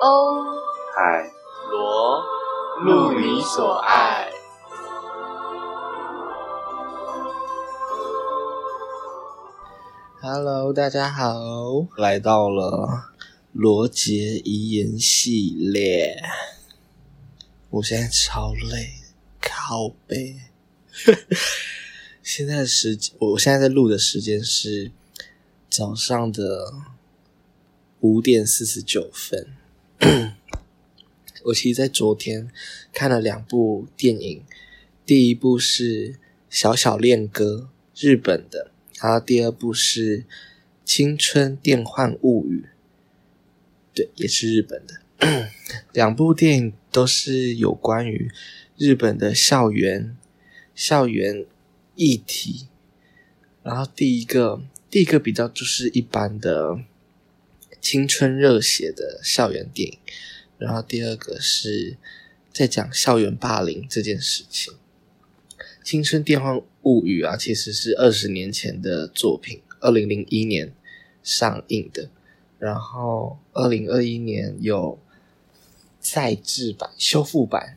欧海螺路你所爱。Hello，大家好，来到了罗杰遗言系列。我现在超累，靠背。现在的时间，我现在在录的时间是早上的五点四十九分。我其实，在昨天看了两部电影，第一部是《小小恋歌》，日本的，然后第二部是《青春电幻物语》，对，也是日本的。两部电影都是有关于日本的校园校园议题。然后第一个，第一个比较就是一般的青春热血的校园电影。然后第二个是在讲校园霸凌这件事情，《青春电幻物语》啊，其实是二十年前的作品，二零零一年上映的，然后二零二一年有再制版、修复版、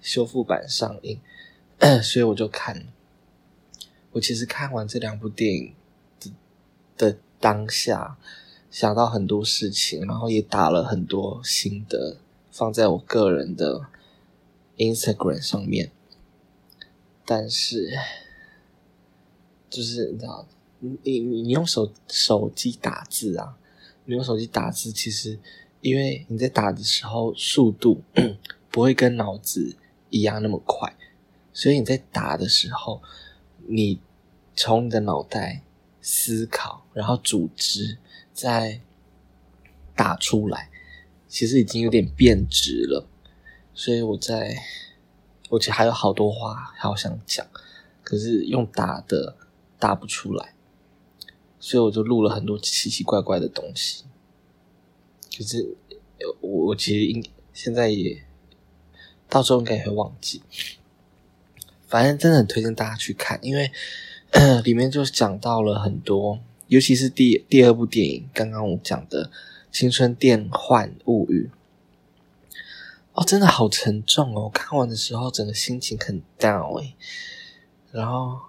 修复版上映，所以我就看。我其实看完这两部电影的的当下，想到很多事情，然后也打了很多心得。放在我个人的 Instagram 上面，但是就是你知道，你你你用手手机打字啊，你用手机打字，其实因为你在打的时候速度不会跟脑子一样那么快，所以你在打的时候，你从你的脑袋思考，然后组织，再打出来。其实已经有点变质了，所以我在，我其实还有好多话好想讲，可是用打的打不出来，所以我就录了很多奇奇怪怪的东西。可是我我其实应现在也到时候应该也会忘记，反正真的很推荐大家去看，因为里面就讲到了很多，尤其是第第二部电影，刚刚我讲的。青春电幻物语，哦，真的好沉重哦！看完的时候，整个心情很 down 哎，然后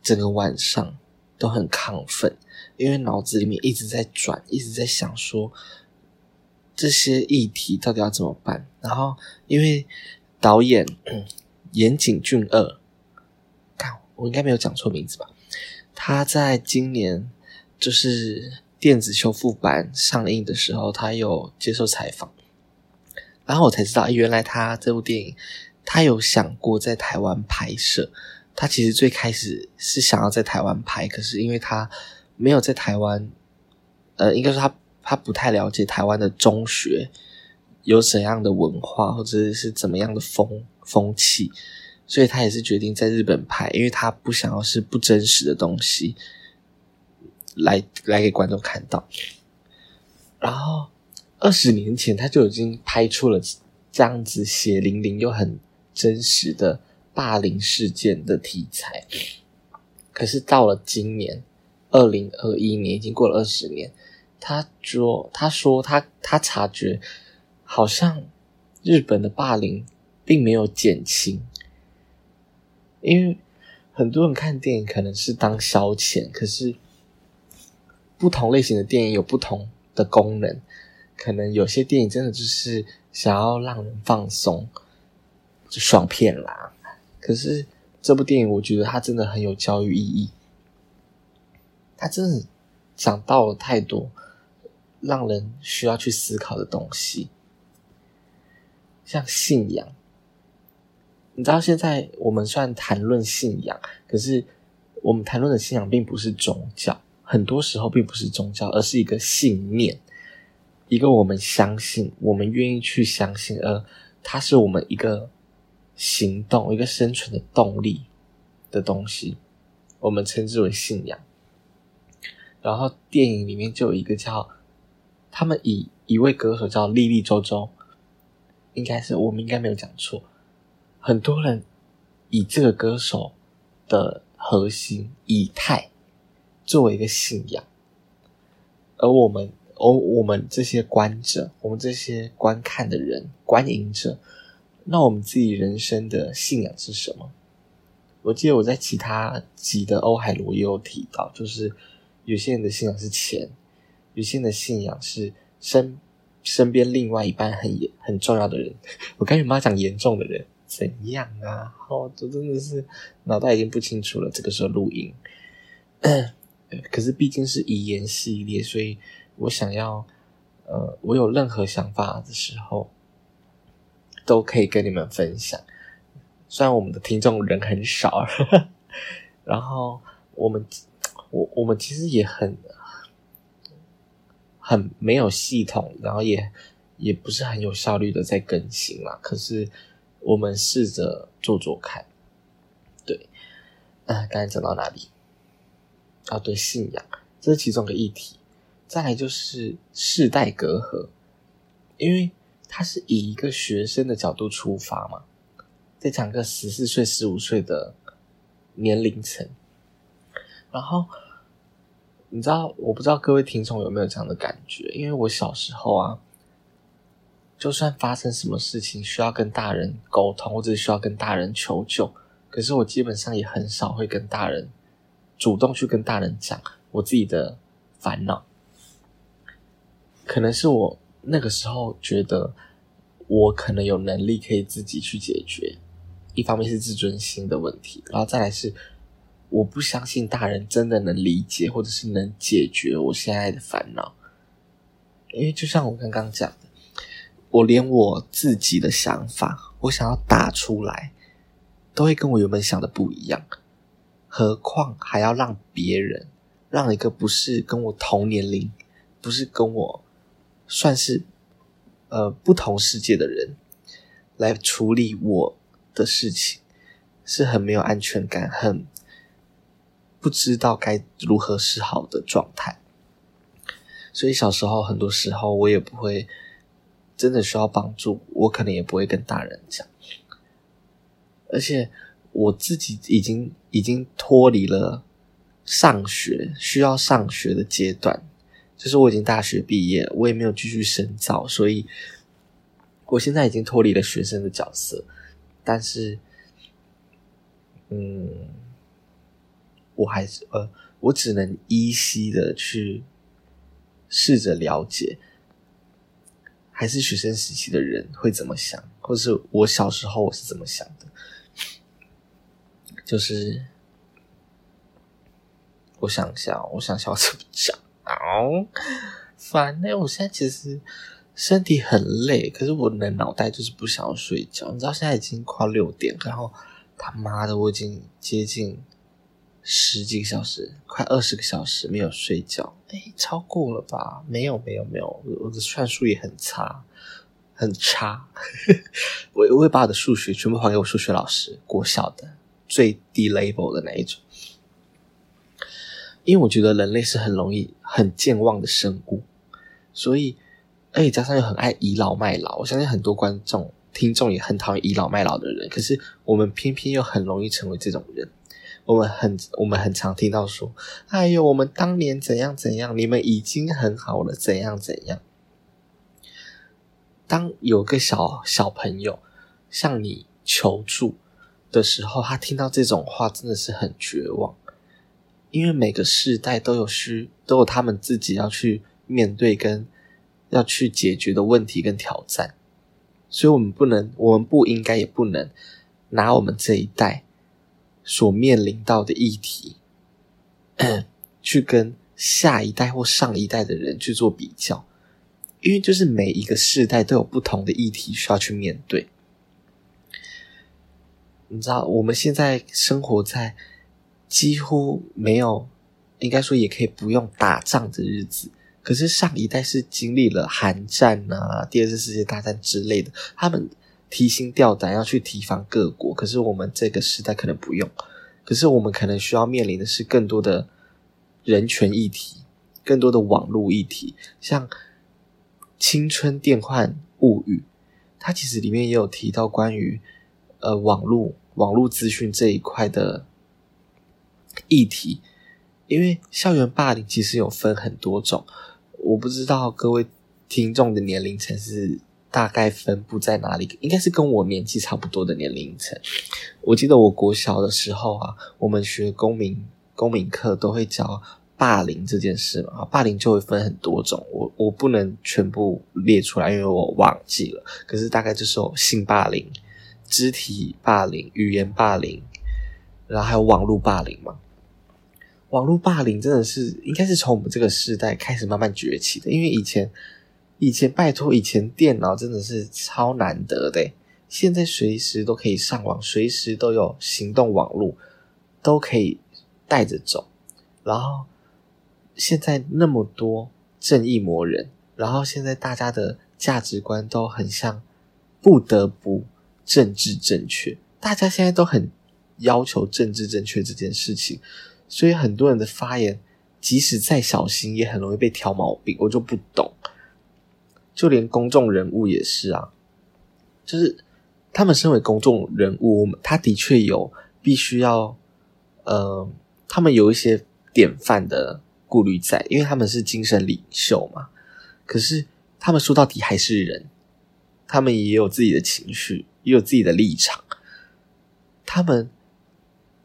整个晚上都很亢奋，因为脑子里面一直在转，一直在想说这些议题到底要怎么办。然后，因为导演岩井俊二，看我应该没有讲错名字吧？他在今年就是。电子修复版上映的时候，他有接受采访，然后我才知道，原来他这部电影他有想过在台湾拍摄。他其实最开始是想要在台湾拍，可是因为他没有在台湾，呃，应该说他他不太了解台湾的中学有怎样的文化或者是怎么样的风风气，所以他也是决定在日本拍，因为他不想要是不真实的东西。来来给观众看到，然后二十年前他就已经拍出了这样子血淋淋又很真实的霸凌事件的题材，可是到了今年二零二一年，已经过了二十年，他说他说他他察觉好像日本的霸凌并没有减轻，因为很多人看电影可能是当消遣，可是。不同类型的电影有不同的功能，可能有些电影真的就是想要让人放松，就爽片啦。可是这部电影，我觉得它真的很有教育意义，它真的讲到了太多让人需要去思考的东西，像信仰。你知道，现在我们虽然谈论信仰，可是我们谈论的信仰并不是宗教。很多时候并不是宗教，而是一个信念，一个我们相信、我们愿意去相信，而它是我们一个行动、一个生存的动力的东西，我们称之为信仰。然后电影里面就有一个叫他们以一位歌手叫莉莉周周，应该是我们应该没有讲错，很多人以这个歌手的核心以太。作为一个信仰，而我们哦，我们这些观者，我们这些观看的人、观影者，那我们自己人生的信仰是什么？我记得我在其他集的欧海罗也有提到，就是有些人的信仰是钱，有些人的信仰是身身边另外一半很很重要的人。我跟你妈讲严重的人怎样啊？哦，这真的是脑袋已经不清楚了。这个时候录音，可是毕竟是遗言系列，所以我想要，呃，我有任何想法的时候，都可以跟你们分享。虽然我们的听众人很少，然后我们我我们其实也很很没有系统，然后也也不是很有效率的在更新啦。可是我们试着做做看，对，啊，刚才讲到哪里？啊，对，信仰，这是其中的议题。再来就是世代隔阂，因为他是以一个学生的角度出发嘛。再讲个十四岁、十五岁的年龄层，然后你知道，我不知道各位听众有没有这样的感觉？因为我小时候啊，就算发生什么事情需要跟大人沟通，或者需要跟大人求救，可是我基本上也很少会跟大人主动去跟大人讲我自己的烦恼。可能是我那个时候觉得我可能有能力可以自己去解决。一方面是自尊心的问题，然后再来是我不相信大人真的能理解或者是能解决我现在的烦恼，因为就像我刚刚讲的，我连我自己的想法，我想要打出来，都会跟我原本想的不一样，何况还要让别人，让一个不是跟我同年龄，不是跟我算是呃不同世界的人来处理我。的事情是很没有安全感，很不知道该如何是好的状态。所以小时候很多时候我也不会真的需要帮助，我可能也不会跟大人讲。而且我自己已经已经脱离了上学需要上学的阶段，就是我已经大学毕业，我也没有继续深造，所以我现在已经脱离了学生的角色。但是，嗯，我还是呃，我只能依稀的去试着了解，还是学生时期的人会怎么想，或是我小时候我是怎么想。就是我想一下，我想想我怎么讲啊？烦呢！我现在其实。身体很累，可是我的脑袋就是不想要睡觉。你知道现在已经快六点，然后他妈的我已经接近十几个小时，快二十个小时没有睡觉。哎，超过了吧？没有，没有，没有，我的算术也很差，很差。我我会把我的数学全部还给我数学老师，国小的最低 level 的那一种。因为我觉得人类是很容易很健忘的生物，所以。而且加上又很爱倚老卖老，我相信很多观众、听众也很讨厌倚老卖老的人。可是我们偏偏又很容易成为这种人。我们很、我们很常听到说：“哎呦，我们当年怎样怎样，你们已经很好了，怎样怎样。”当有个小小朋友向你求助的时候，他听到这种话真的是很绝望，因为每个世代都有需都有他们自己要去面对跟。要去解决的问题跟挑战，所以我们不能，我们不应该，也不能拿我们这一代所面临到的议题，去跟下一代或上一代的人去做比较，因为就是每一个世代都有不同的议题需要去面对。你知道，我们现在生活在几乎没有，应该说也可以不用打仗的日子。可是上一代是经历了寒战啊、第二次世界大战之类的，他们提心吊胆要去提防各国。可是我们这个时代可能不用，可是我们可能需要面临的是更多的人权议题，更多的网络议题，像《青春电幻物语》，它其实里面也有提到关于呃网络网络资讯这一块的议题，因为校园霸凌其实有分很多种。我不知道各位听众的年龄层是大概分布在哪里，应该是跟我年纪差不多的年龄层。我记得我国小的时候啊，我们学公民公民课都会教霸凌这件事嘛，霸凌就会分很多种，我我不能全部列出来，因为我忘记了。可是大概就是有性霸凌、肢体霸凌、语言霸凌，然后还有网络霸凌嘛。网络霸凌真的是应该是从我们这个时代开始慢慢崛起的，因为以前以前拜托以前电脑真的是超难得的，现在随时都可以上网，随时都有行动网络都可以带着走。然后现在那么多正义魔人，然后现在大家的价值观都很像不得不政治正确，大家现在都很要求政治正确这件事情。所以很多人的发言，即使再小心，也很容易被挑毛病。我就不懂，就连公众人物也是啊，就是他们身为公众人物，他的确有必须要，呃，他们有一些典范的顾虑在，因为他们是精神领袖嘛。可是他们说到底还是人，他们也有自己的情绪，也有自己的立场，他们。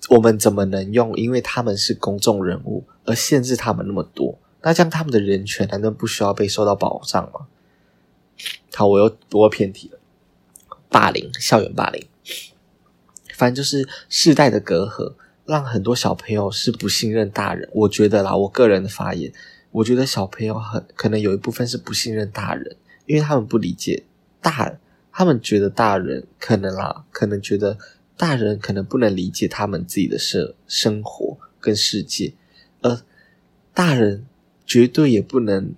我们怎么能用因为他们是公众人物而限制他们那么多？那这样他们的人权难道不需要被受到保障吗？好，我又我又偏题了。霸凌，校园霸凌，反正就是世代的隔阂，让很多小朋友是不信任大人。我觉得啦，我个人的发言，我觉得小朋友很可能有一部分是不信任大人，因为他们不理解大，他们觉得大人可能啦，可能觉得。大人可能不能理解他们自己的生生活跟世界，而大人绝对也不能，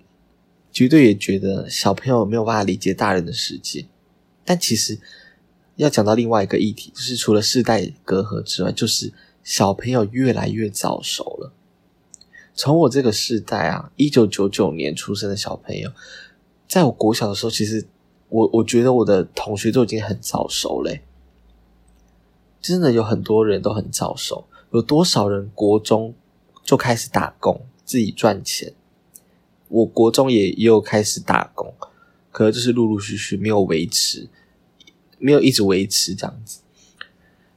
绝对也觉得小朋友没有办法理解大人的世界。但其实要讲到另外一个议题，就是除了世代隔阂之外，就是小朋友越来越早熟了。从我这个世代啊，一九九九年出生的小朋友，在我国小的时候，其实我我觉得我的同学都已经很早熟嘞。真的有很多人都很早熟，有多少人国中就开始打工自己赚钱？我国中也也有开始打工，可能就是陆陆续续没有维持，没有一直维持这样子。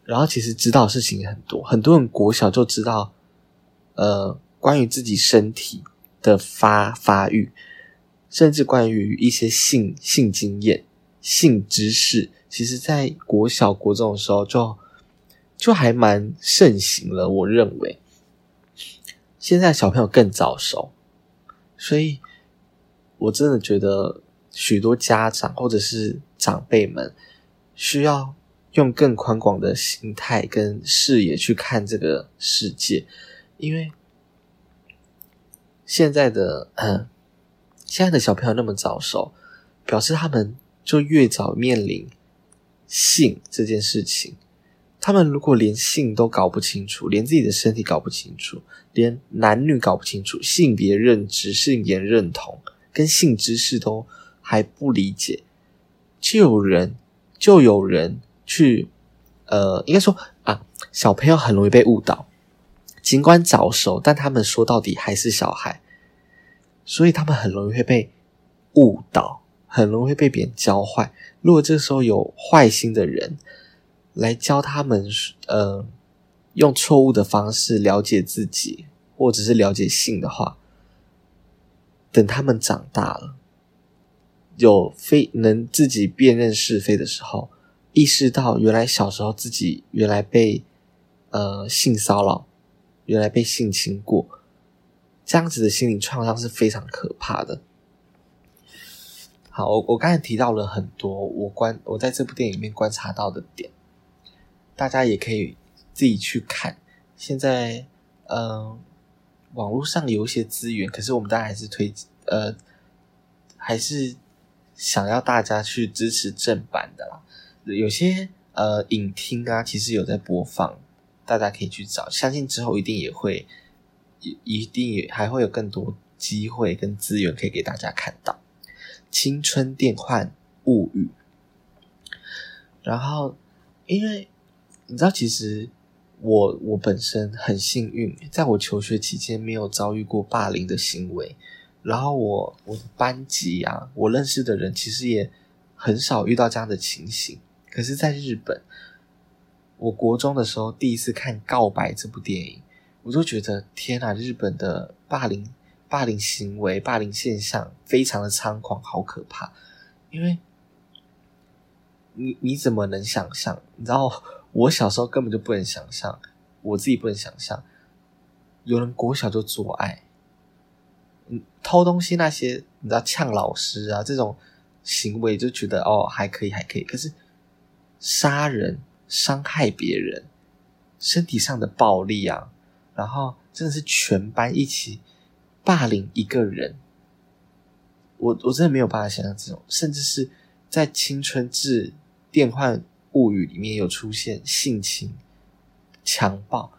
然后其实知道事情很多，很多人国小就知道，呃，关于自己身体的发发育，甚至关于一些性性经验、性知识，其实在国小国中的时候就。就还蛮盛行了，我认为现在小朋友更早熟，所以我真的觉得许多家长或者是长辈们需要用更宽广的心态跟视野去看这个世界，因为现在的嗯，现在的小朋友那么早熟，表示他们就越早面临性这件事情。他们如果连性都搞不清楚，连自己的身体搞不清楚，连男女搞不清楚，性别认知、性别认同跟性知识都还不理解，就有人就有人去，呃，应该说啊，小朋友很容易被误导，尽管早熟，但他们说到底还是小孩，所以他们很容易会被误导，很容易会被别人教坏。如果这时候有坏心的人。来教他们，呃，用错误的方式了解自己，或者是了解性的话，等他们长大了，有非能自己辨认是非的时候，意识到原来小时候自己原来被呃性骚扰，原来被性侵过，这样子的心理创伤是非常可怕的。好，我我刚才提到了很多我观我在这部电影里面观察到的点。大家也可以自己去看。现在，嗯，网络上有一些资源，可是我们当然还是推，呃，还是想要大家去支持正版的啦。有些呃影厅啊，其实有在播放，大家可以去找。相信之后一定也会，一定也还会有更多机会跟资源可以给大家看到。青春电幻物语，然后因为。你知道，其实我我本身很幸运，在我求学期间没有遭遇过霸凌的行为。然后我我的班级啊，我认识的人其实也很少遇到这样的情形。可是，在日本，我国中的时候第一次看《告白》这部电影，我就觉得天啊，日本的霸凌、霸凌行为、霸凌现象非常的猖狂，好可怕。因为，你你怎么能想象？你知道，我小时候根本就不能想象，我自己不能想象，有人国小就做爱。偷东西那些，你知道呛老师啊这种行为，就觉得哦还可以还可以。可是杀人、伤害别人、身体上的暴力啊，然后真的是全班一起霸凌一个人，我我真的没有办法想象这种，甚至是在《青春志电幻物语》里面有出现性侵、强暴，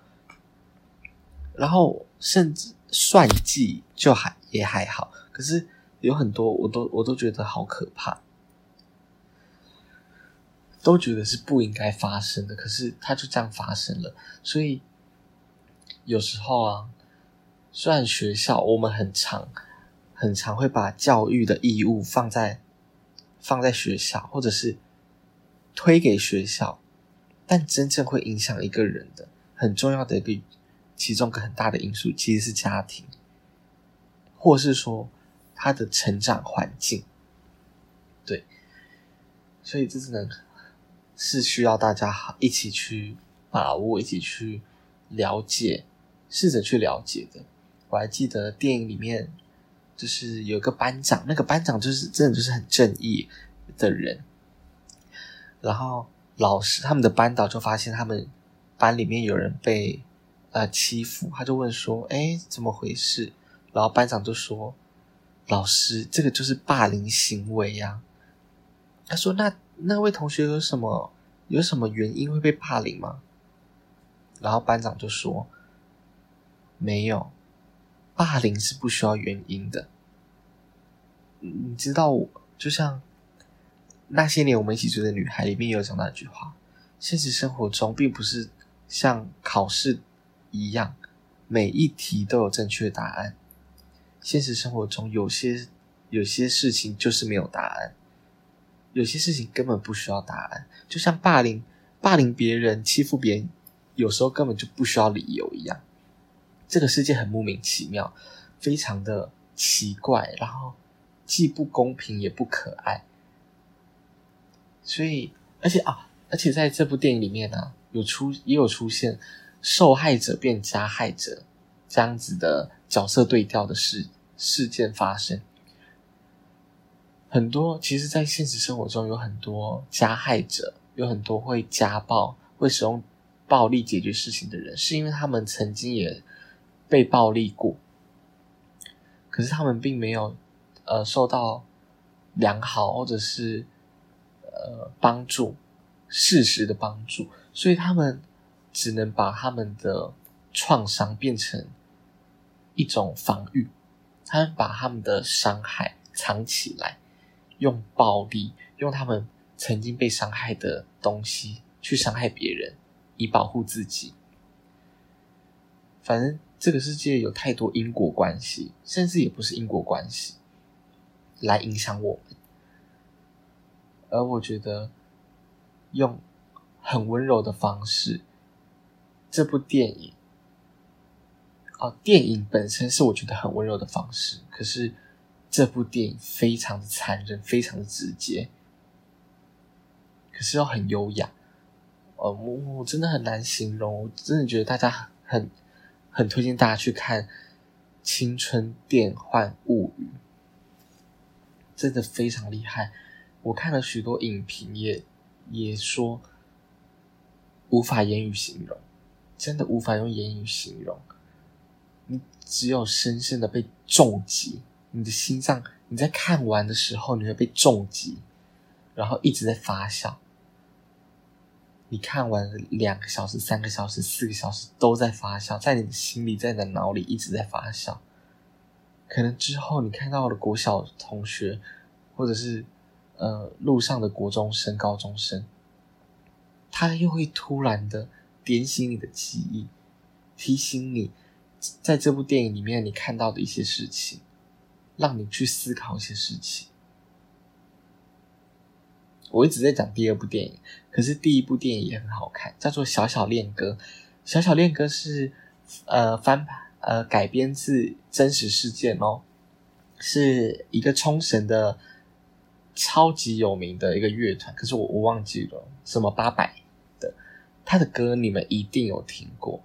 然后甚至。算计就还也还好，可是有很多我都我都觉得好可怕，都觉得是不应该发生的，可是它就这样发生了。所以有时候啊，虽然学校我们很常很常会把教育的义务放在放在学校，或者是推给学校，但真正会影响一个人的很重要的一个。其中个很大的因素其实是家庭，或是说他的成长环境，对，所以这只能是需要大家一起去把握，一起去了解，试着去了解的。我还记得电影里面就是有个班长，那个班长就是真的就是很正义的人，然后老师他们的班导就发现他们班里面有人被。呃，欺负他就问说：“哎，怎么回事？”然后班长就说：“老师，这个就是霸凌行为呀。”他说：“那那位同学有什么有什么原因会被霸凌吗？”然后班长就说：“没有，霸凌是不需要原因的。你知道，就像那些年我们一起追的女孩里面有讲到一句话：现实生活中并不是像考试。”一样，每一题都有正确答案。现实生活中，有些有些事情就是没有答案，有些事情根本不需要答案。就像霸凌、霸凌别人、欺负别人，有时候根本就不需要理由一样。这个世界很莫名其妙，非常的奇怪，然后既不公平也不可爱。所以，而且啊，而且在这部电影里面呢，有出也有出现。受害者变加害者，这样子的角色对调的事事件发生，很多其实，在现实生活中有很多加害者，有很多会家暴、会使用暴力解决事情的人，是因为他们曾经也被暴力过，可是他们并没有呃受到良好或者是呃帮助，事实的帮助，所以他们。只能把他们的创伤变成一种防御，他们把他们的伤害藏起来，用暴力，用他们曾经被伤害的东西去伤害别人，以保护自己。反正这个世界有太多因果关系，甚至也不是因果关系，来影响我们。而我觉得，用很温柔的方式。这部电影，哦，电影本身是我觉得很温柔的方式，可是这部电影非常的残忍，非常的直接，可是又很优雅，呃，我我真的很难形容，我真的觉得大家很很推荐大家去看《青春电幻物语》，真的非常厉害。我看了许多影评，也也说无法言语形容。真的无法用言语形容，你只有深深的被重击，你的心脏，你在看完的时候你会被重击，然后一直在发酵。你看完两个小时、三个小时、四个小时都在发酵，在你的心里，在你的脑里一直在发酵。可能之后你看到了国小同学，或者是呃路上的国中生、高中生，他又会突然的。点醒你的记忆，提醒你，在这部电影里面你看到的一些事情，让你去思考一些事情。我一直在讲第二部电影，可是第一部电影也很好看，叫做《小小恋歌》。《小小恋歌》是呃翻呃改编自真实事件哦，是一个冲绳的超级有名的一个乐团，可是我我忘记了什么八百的，他的歌你们一定有听过。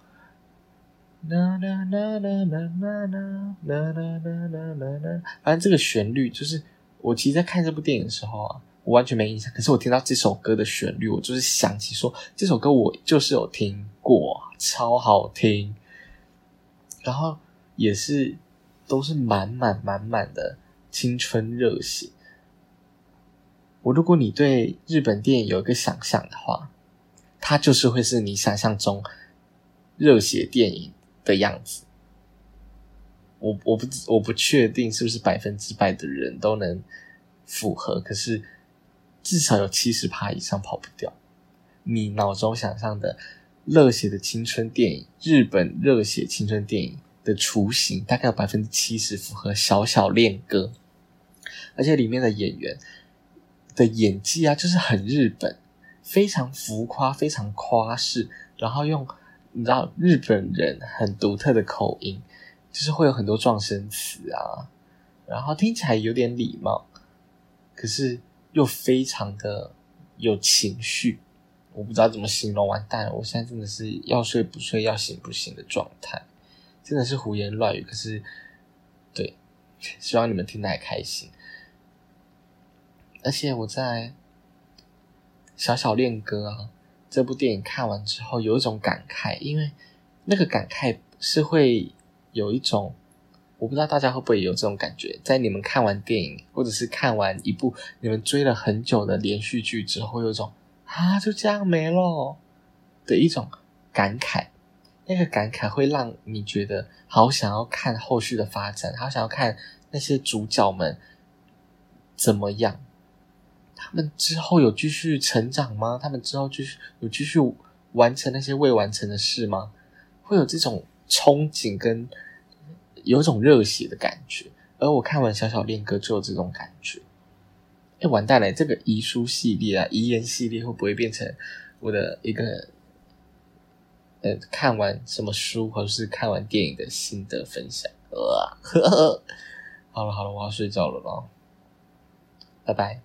啦啦啦啦啦啦啦啦啦啦啦，反正这个旋律就是我其实，在看这部电影的时候啊。我完全没印象，可是我听到这首歌的旋律，我就是想起说这首歌我就是有听过，超好听，然后也是都是满满满满的青春热血。我如果你对日本电影有一个想象的话，它就是会是你想象中热血电影的样子。我我不我不确定是不是百分之百的人都能符合，可是。至少有七十趴以上跑不掉。你脑中想象的热血的青春电影，日本热血青春电影的雏形，大概有百分之七十符合《小小恋歌》，而且里面的演员的演技啊，就是很日本，非常浮夸，非常夸饰，然后用你知道日本人很独特的口音，就是会有很多撞声词啊，然后听起来有点礼貌，可是。又非常的有情绪，我不知道怎么形容，完蛋了！我现在真的是要睡不睡，要醒不醒的状态，真的是胡言乱语。可是，对，希望你们听得还开心。而且我在《小小恋歌》啊这部电影看完之后，有一种感慨，因为那个感慨是会有一种。我不知道大家会不会有这种感觉，在你们看完电影，或者是看完一部你们追了很久的连续剧之后，有一种啊就这样没了的一种感慨。那个感慨会让你觉得好想要看后续的发展，好想要看那些主角们怎么样，他们之后有继续成长吗？他们之后继续有继续完成那些未完成的事吗？会有这种憧憬跟。有种热血的感觉，而我看完《小小恋歌》就有这种感觉。哎，完蛋了！这个遗书系列啊，遗言系列会不会变成我的一个呃看完什么书或者是看完电影的心得分享？呃，好了好了，我要睡觉了咯，拜拜。